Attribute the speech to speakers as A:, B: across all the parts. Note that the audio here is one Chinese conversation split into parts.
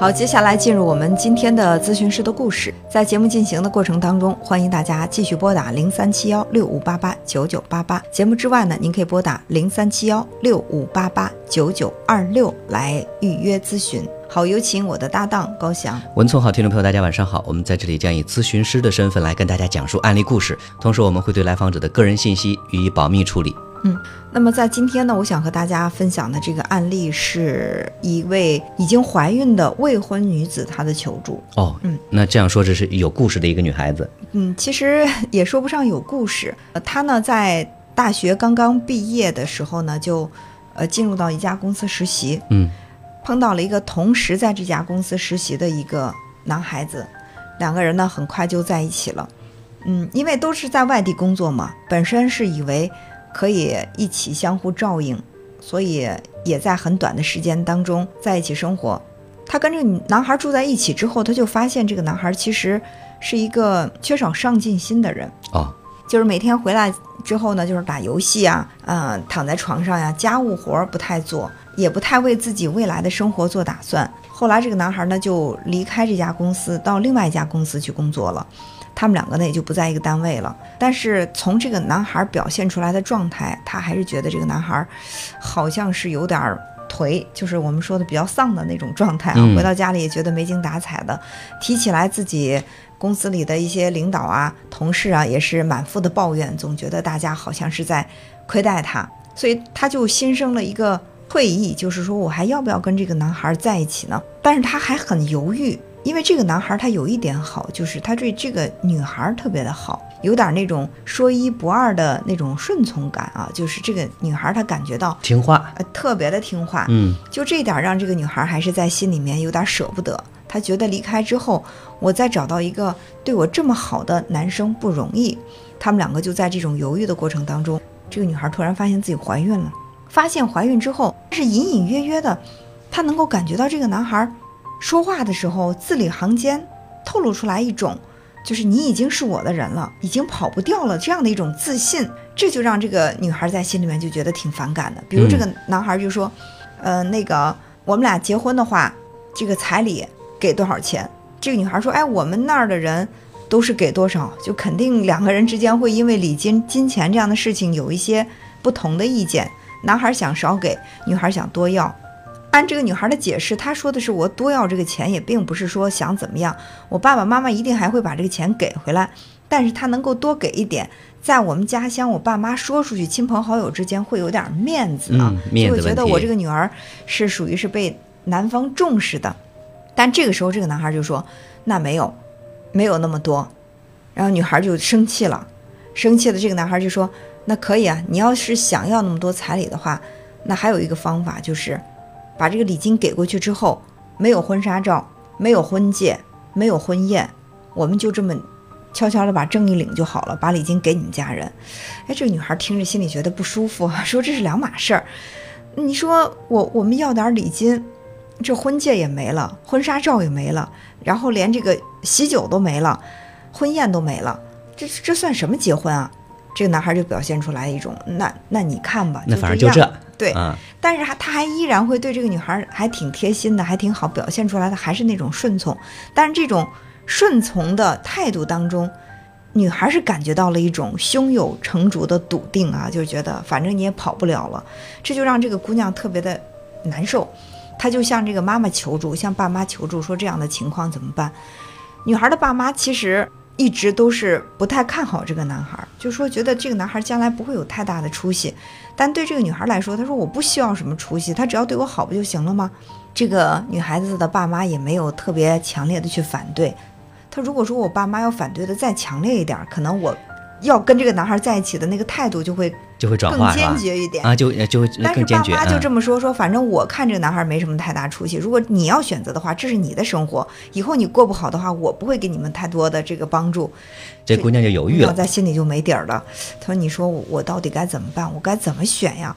A: 好，接下来进入我们今天的咨询师的故事。在节目进行的过程当中，欢迎大家继续拨打零三七幺六五八八九九八八。节目之外呢，您可以拨打零三七幺六五八八九九二六来预约咨询。好，有请我的搭档高翔。
B: 文聪好，听众朋友，大家晚上好。我们在这里将以咨询师的身份来跟大家讲述案例故事，同时我们会对来访者的个人信息予以保密处理。
A: 嗯，那么在今天呢，我想和大家分享的这个案例是一位已经怀孕的未婚女子她的求助。
B: 哦，嗯，那这样说这是有故事的一个女孩子。
A: 嗯，其实也说不上有故事。呃，她呢在大学刚刚毕业的时候呢，就呃进入到一家公司实习。
B: 嗯，
A: 碰到了一个同时在这家公司实习的一个男孩子，两个人呢很快就在一起了。嗯，因为都是在外地工作嘛，本身是以为。可以一起相互照应，所以也在很短的时间当中在一起生活。他跟这个男孩住在一起之后，他就发现这个男孩其实是一个缺少上进心的人
B: 啊，
A: 就是每天回来之后呢，就是打游戏啊，嗯，躺在床上呀，家务活不太做，也不太为自己未来的生活做打算。后来这个男孩呢就离开这家公司，到另外一家公司去工作了。他们两个呢也就不在一个单位了，但是从这个男孩表现出来的状态，他还是觉得这个男孩好像是有点颓，就是我们说的比较丧的那种状态啊。回到家里也觉得没精打采的，提起来自己公司里的一些领导啊、同事啊，也是满腹的抱怨，总觉得大家好像是在亏待他，所以他就心生了一个退意，就是说我还要不要跟这个男孩在一起呢？但是他还很犹豫。因为这个男孩他有一点好，就是他对这个女孩特别的好，有点那种说一不二的那种顺从感啊，就是这个女孩她感觉到
B: 听话，
A: 呃，特别的听话，
B: 嗯，
A: 就这点让这个女孩还是在心里面有点舍不得。她觉得离开之后，我再找到一个对我这么好的男生不容易。他们两个就在这种犹豫的过程当中，这个女孩突然发现自己怀孕了，发现怀孕之后是隐隐约约的，她能够感觉到这个男孩。说话的时候，字里行间透露出来一种，就是你已经是我的人了，已经跑不掉了这样的一种自信，这就让这个女孩在心里面就觉得挺反感的。比如这个男孩就说：“呃，那个我们俩结婚的话，这个彩礼给多少钱？”这个女孩说：“哎，我们那儿的人都是给多少，就肯定两个人之间会因为礼金、金钱这样的事情有一些不同的意见。男孩想少给，女孩想多要。”按这个女孩的解释，她说的是我多要这个钱，也并不是说想怎么样，我爸爸妈妈一定还会把这个钱给回来。但是她能够多给一点，在我们家乡，我爸妈说出去，亲朋好友之间会有点面子啊，就会觉得我这个女儿是属于是被男方重视的。但这个时候，这个男孩就说：“那没有，没有那么多。”然后女孩就生气了，生气的这个男孩就说：“那可以啊，你要是想要那么多彩礼的话，那还有一个方法就是。”把这个礼金给过去之后，没有婚纱照，没有婚戒，没有婚宴，我们就这么悄悄的把证一领就好了，把礼金给你们家人。哎，这个女孩听着心里觉得不舒服，说这是两码事儿。你说我我们要点礼金，这婚戒也没了，婚纱照也没了，然后连这个喜酒都没了，婚宴都没了，这这算什么结婚啊？这个男孩就表现出来一种，那那你看吧，
B: 那反正就这。
A: 对，但是他他还依然会对这个女孩还挺贴心的，还挺好，表现出来的还是那种顺从。但是这种顺从的态度当中，女孩是感觉到了一种胸有成竹的笃定啊，就觉得反正你也跑不了了，这就让这个姑娘特别的难受。她就向这个妈妈求助，向爸妈求助，说这样的情况怎么办？女孩的爸妈其实。一直都是不太看好这个男孩，就说觉得这个男孩将来不会有太大的出息。但对这个女孩来说，她说我不需要什么出息，他只要对我好不就行了吗？这个女孩子的爸妈也没有特别强烈的去反对。她如果说我爸妈要反对的再强烈一点，可能我。要跟这个男孩在一起的那个态度就会
B: 就会转化
A: 更坚决一点
B: 啊，就就会更坚决。
A: 但是爸妈就这么说说，反正我看这个男孩没什么太大出息。如果你要选择的话，这是你的生活，以后你过不好的话，我不会给你们太多的这个帮助。
B: 这姑娘就犹豫了，
A: 在心里就没底儿了。她说：“你说我到底该怎么办？我该怎么选呀？”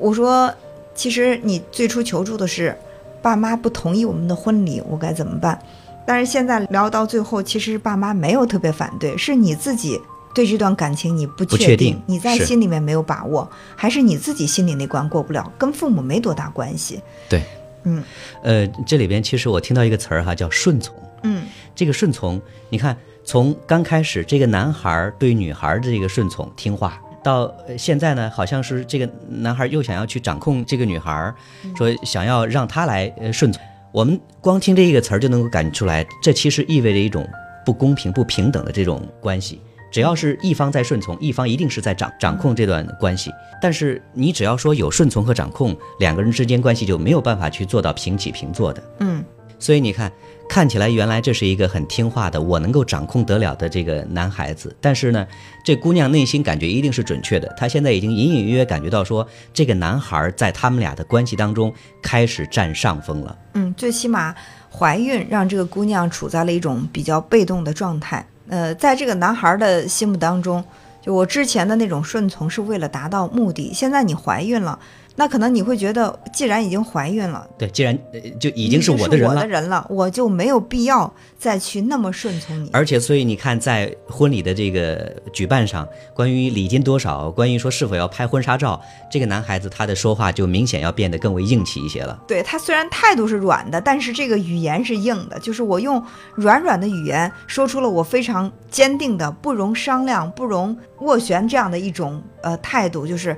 A: 我说：“其实你最初求助的是爸妈不同意我们的婚礼，我该怎么办？但是现在聊到最后，其实爸妈没有特别反对，是你自己对这段感情你不
B: 不确定
A: 你在心里面没有把握，还是你自己心里那关过不了，跟父母没多大关系。
B: 对，
A: 嗯
B: 呃，这里边其实我听到一个词儿哈，叫顺从。
A: 嗯
B: 这个顺从，你看，从刚开始这个男孩儿对女孩儿的这个顺从听话，到呃现在呢，好像是这个男孩儿又想要去掌控这个女孩儿，说想要让她来呃顺从。我们光听这一个词儿就能够感觉出来，这其实意味着一种不公平、不平等的这种关系。只要是一方在顺从，一方一定是在掌掌控这段关系。但是你只要说有顺从和掌控，两个人之间关系就没有办法去做到平起平坐的。
A: 嗯
B: 所以你看，看起来原来这是一个很听话的，我能够掌控得了的这个男孩子，但是呢，这姑娘内心感觉一定是准确的，她现在已经隐隐约约感觉到说，这个男孩在他们俩的关系当中开始占上风了。
A: 嗯，最起码怀孕让这个姑娘处在了一种比较被动的状态。呃，在这个男孩的心目当中，就我之前的那种顺从是为了达到目的，现在你怀孕了。那可能你会觉得，既然已经怀孕了，
B: 对，既然、呃、就已经是
A: 我
B: 的人了
A: 我的，人了，我就没有必要再去那么顺从你。
B: 而且，所以你看，在婚礼的这个举办上，关于礼金多少，关于说是否要拍婚纱照，这个男孩子他的说话就明显要变得更为硬气一些了。
A: 对他虽然态度是软的，但是这个语言是硬的，就是我用软软的语言说出了我非常坚定的、不容商量、不容斡旋这样的一种呃态度，就是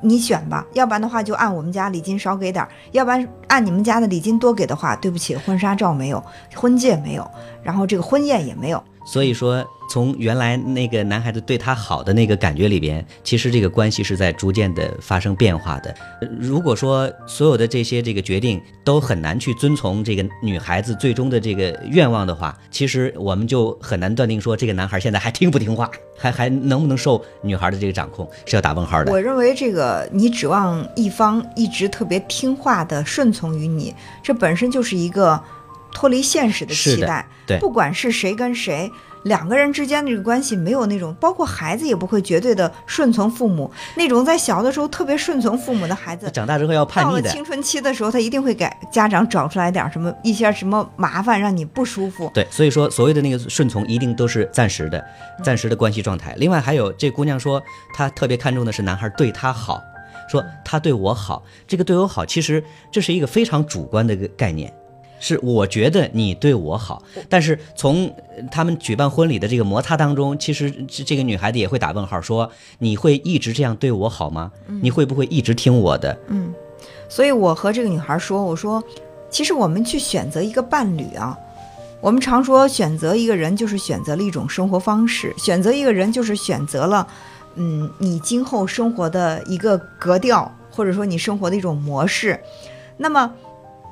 A: 你选吧，要不然的话就按我们家礼金少给点儿，要不然按你们家的礼金多给的话，对不起，婚纱照没有，婚戒没有，然后这个婚宴也没有。
B: 所以说，从原来那个男孩子对她好的那个感觉里边，其实这个关系是在逐渐的发生变化的。如果说所有的这些这个决定都很难去遵从这个女孩子最终的这个愿望的话，其实我们就很难断定说这个男孩现在还听不听话，还还能不能受女孩的这个掌控，是要打问号的。
A: 我认为这个你指望一方一直特别听话的顺从于你，这本身就是一个脱离现实的期待。
B: 对
A: 不管是谁跟谁。两个人之间的这个关系没有那种，包括孩子也不会绝对的顺从父母。那种在小的时候特别顺从父母的孩子，
B: 长大之后要叛逆的，
A: 到了青春期的时候，他一定会给家长找出来点什么一些什么麻烦，让你不舒服。
B: 对，所以说所谓的那个顺从，一定都是暂时的，暂时的关系状态。另外还有，这姑娘说她特别看重的是男孩对她好，说他对我好，这个对我好，其实这是一个非常主观的一个概念。是我觉得你对我好，但是从呃他们举办婚礼的这个摩擦当中，其实这这个女孩子也会打问号，说你会一直这样对我好吗？你会不会一直听我的？
A: 嗯，所以我和这个女孩说，我说，其实我们去选择一个伴侣啊，我们常说选择一个人就是选择了一种生活方式，选择一个人就是选择了，嗯，你今后生活的一个格调，或者说你生活的一种模式。那么，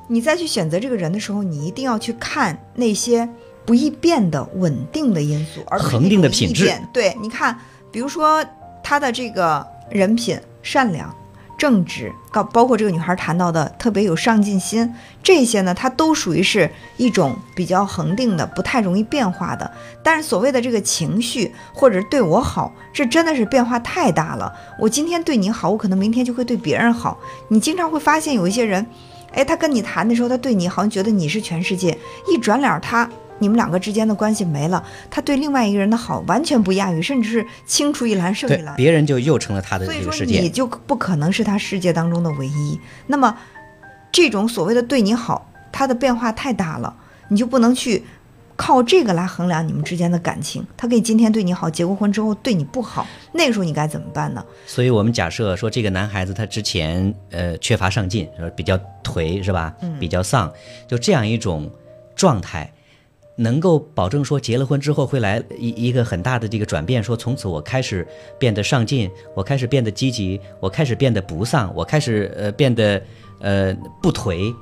A: 你再去选择这个人的时候，你一定要去看那些不易变的稳定的因素，而
B: 恒定的品质
A: 对，你看，比如说他的这个人品善良。正直，包包括这个女孩谈到的特别有上进心，这些呢，它都属于是一种比较恒定的，不太容易变化的。但是所谓的这个情绪或者对我好，这真的是变化太大了。我今天对你好，我可能明天就会对别人好。你经常会发现有一些人，哎，他跟你谈的时候，他对你好像觉得你是全世界，一转脸他。你们两个之间的关系没了，他对另外一个人的好完全不亚于，甚至是青出于蓝胜于，蓝。
B: 别人就又成了他的
A: 所以说
B: 这个世界
A: 你。就不可能是他世界当中的唯一。那么，这种所谓的对你好，他的变化太大了，你就不能去靠这个来衡量你们之间的感情。他可以今天对你好，结过婚之后对你不好，那个时候你该怎么办呢？
B: 所以我们假设说，这个男孩子他之前呃缺乏上进，呃比较颓是吧？比较丧，就这样一种状态，能够保证说结了婚之后会来一一个很大的这个转变，说从此我开始变得上进，我开始变得积极，我开始变得不丧，我开始呃变得呃不颓。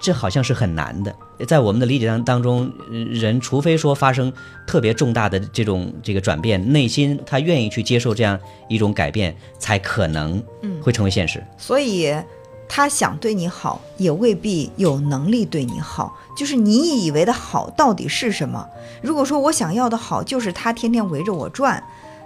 B: 这好像是很难的，在我们的理解当当中，呃人除非说发生特别重大的这种这个转变，内心他愿意去接受这样一种改变，才可能会成为现实。
A: 所以，他想对你好，也未必有能力对你好。就是你以为的好到底是什么？如果说我想要的好就是他天天围着我转，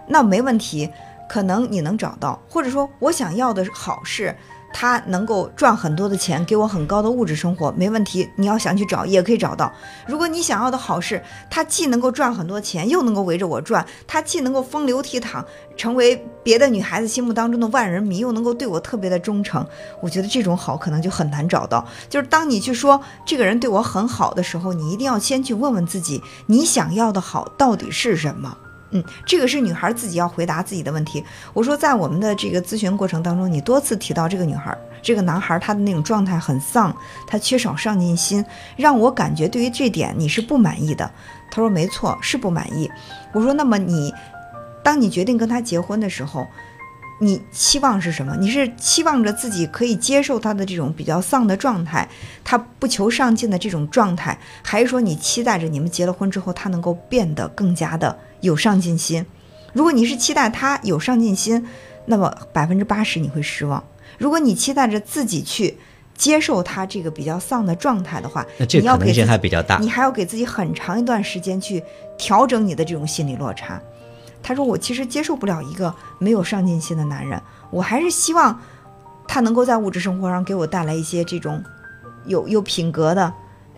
A: 那没问题，可能你能找到；或者说我想要的好是。他能够赚很多的钱，给我很高的物质生活，没问题。你要想去找，也可以找到。如果你想要的好是，他既能够赚很多钱，又能够围着我转，他既能够风流倜傥，成为别的女孩子心目当中的万人迷，又能够对我特别的忠诚，我觉得这种好可能就很难找到。就是当你去说这个人对我很好的时候，你一定要先去问问自己，你想要的好到底是什么。嗯，这个是女孩自己要回答自己的问题。我说，在我们的这个咨询过程当中，你多次提到这个女孩、这个男孩，他的那种状态很丧，他缺少上进心，让我感觉对于这点你是不满意的。他说没错，是不满意。我说，那么你，当你决定跟他结婚的时候，你期望是什么？你是期望着自己可以接受他的这种比较丧的状态，他不求上进的这种状态，还是说你期待着你们结了婚之后，他能够变得更加的？有上进心，如果你是期待他有上进心，那么百分之八十你会失望。如果你期待着自己去接受他这个比较丧的状态的话，
B: 那这可能性还比较大。
A: 你还要给自己很长一段时间去调整你的这种心理落差。他说：“我其实接受不了一个没有上进心的男人，我还是希望他能够在物质生活上给我带来一些这种有有品格的，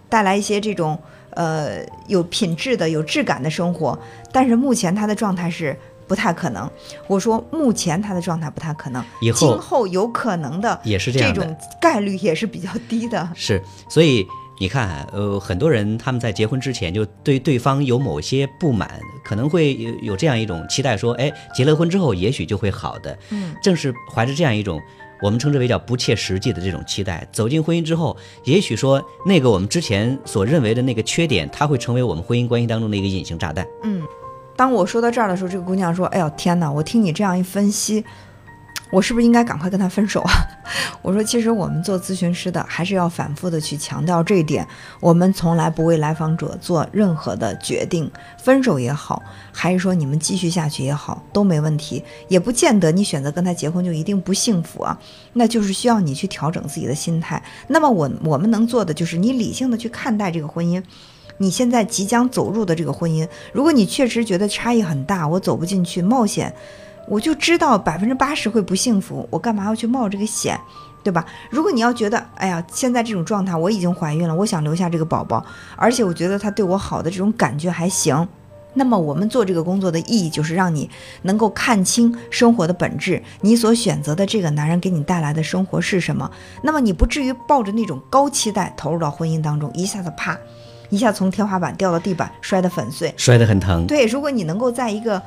A: 带来一些这种。”呃，有品质的、有质感的生活，但是目前他的状态是不太可能。我说目前他的状态不太可能，
B: 以后
A: 今后有可能的
B: 也是这样
A: 这种概率也是比较低的。
B: 是，所以你看，呃，很多人他们在结婚之前就对对方有某些不满，可能会有有这样一种期待，说，哎，结了婚之后也许就会好的。
A: 嗯，
B: 正是怀着这样一种。我们称之为叫不切实际的这种期待，走进婚姻之后，也许说那个我们之前所认为的那个缺点，它会成为我们婚姻关系当中的一个隐形炸弹。
A: 嗯，当我说到这儿的时候，这个姑娘说：“哎呦天哪！我听你这样一分析。”我是不是应该赶快跟他分手啊？我说，其实我们做咨询师的还是要反复的去强调这一点。我们从来不为来访者做任何的决定，分手也好，还是说你们继续下去也好，都没问题。也不见得你选择跟他结婚就一定不幸福啊，那就是需要你去调整自己的心态。那么我我们能做的就是你理性的去看待这个婚姻，你现在即将走入的这个婚姻，如果你确实觉得差异很大，我走不进去，冒险。我就知道百分之八十会不幸福，我干嘛要去冒这个险，对吧？如果你要觉得，哎呀，现在这种状态我已经怀孕了，我想留下这个宝宝，而且我觉得他对我好的这种感觉还行，那么我们做这个工作的意义就是让你能够看清生活的本质，你所选择的这个男人给你带来的生活是什么，那么你不至于抱着那种高期待投入到婚姻当中，一下子啪，一下从天花板掉到地板，摔得粉碎，
B: 摔得很疼。
A: 对，如果你能够在一个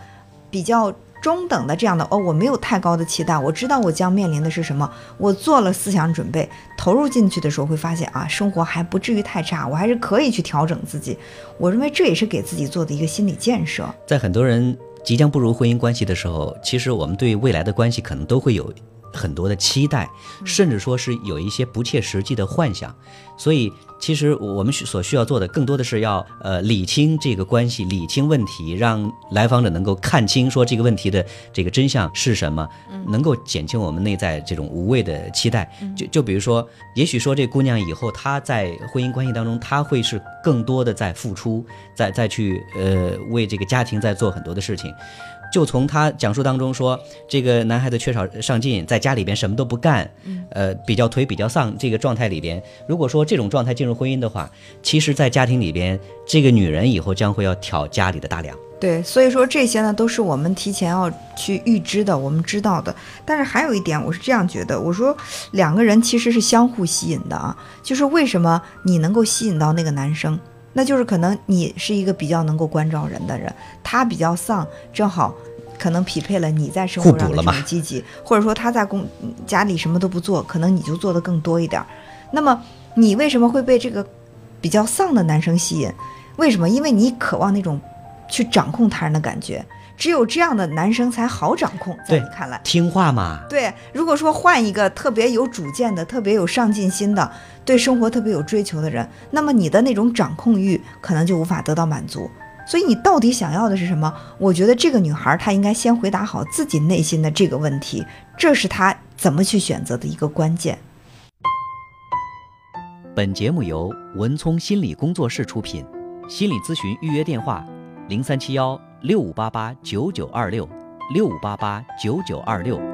A: 比较。中等的这样的哦，我没有太高的期待，我知道我将面临的是什么，我做了思想准备，投入进去的时候会发现啊，生活还不至于太差，我还是可以去调整自己。我认为这也是给自己做的一个心理建设。
B: 在很多人即将步入婚姻关系的时候，其实我们对未来的关系可能都会有。很多的期待，甚至说是有一些不切实际的幻想，所以其实我们需所需要做的更多的是要呃理清这个关系，理清问题，让来访者能够看清说这个问题的这个真相是什么，能够减轻我们内在这种无谓的期待。就就比如说，也许说这姑娘以后她在婚姻关系当中，她会是更多的在付出，在再去呃为这个家庭在做很多的事情。就从他讲述当中说，这个男孩子缺少上进，在家里边什么都不干，呃，比较颓、比较丧这个状态里边，如果说这种状态进入婚姻的话，其实，在家庭里边，这个女人以后将会要挑家里的大梁。
A: 对，所以说这些呢，都是我们提前要去预知的，我们知道的。但是还有一点，我是这样觉得，我说两个人其实是相互吸引的啊，就是为什么你能够吸引到那个男生？那就是可能你是一个比较能够关照人的人，他比较丧，正好可能匹配了你在生活上的这种积极，或者说他在工家里什么都不做，可能你就做的更多一点。那么你为什么会被这个比较丧的男生吸引？为什么？因为你渴望那种去掌控他人的感觉。只有这样的男生才好掌控，在你看来，
B: 听话嘛？
A: 对，如果说换一个特别有主见的、特别有上进心的、对生活特别有追求的人，那么你的那种掌控欲可能就无法得到满足。所以你到底想要的是什么？我觉得这个女孩她应该先回答好自己内心的这个问题，这是她怎么去选择的一个关键。
B: 本节目由文聪心理工作室出品，心理咨询预约电话：零三七幺。六五八八九九二六，六五八八九九二六。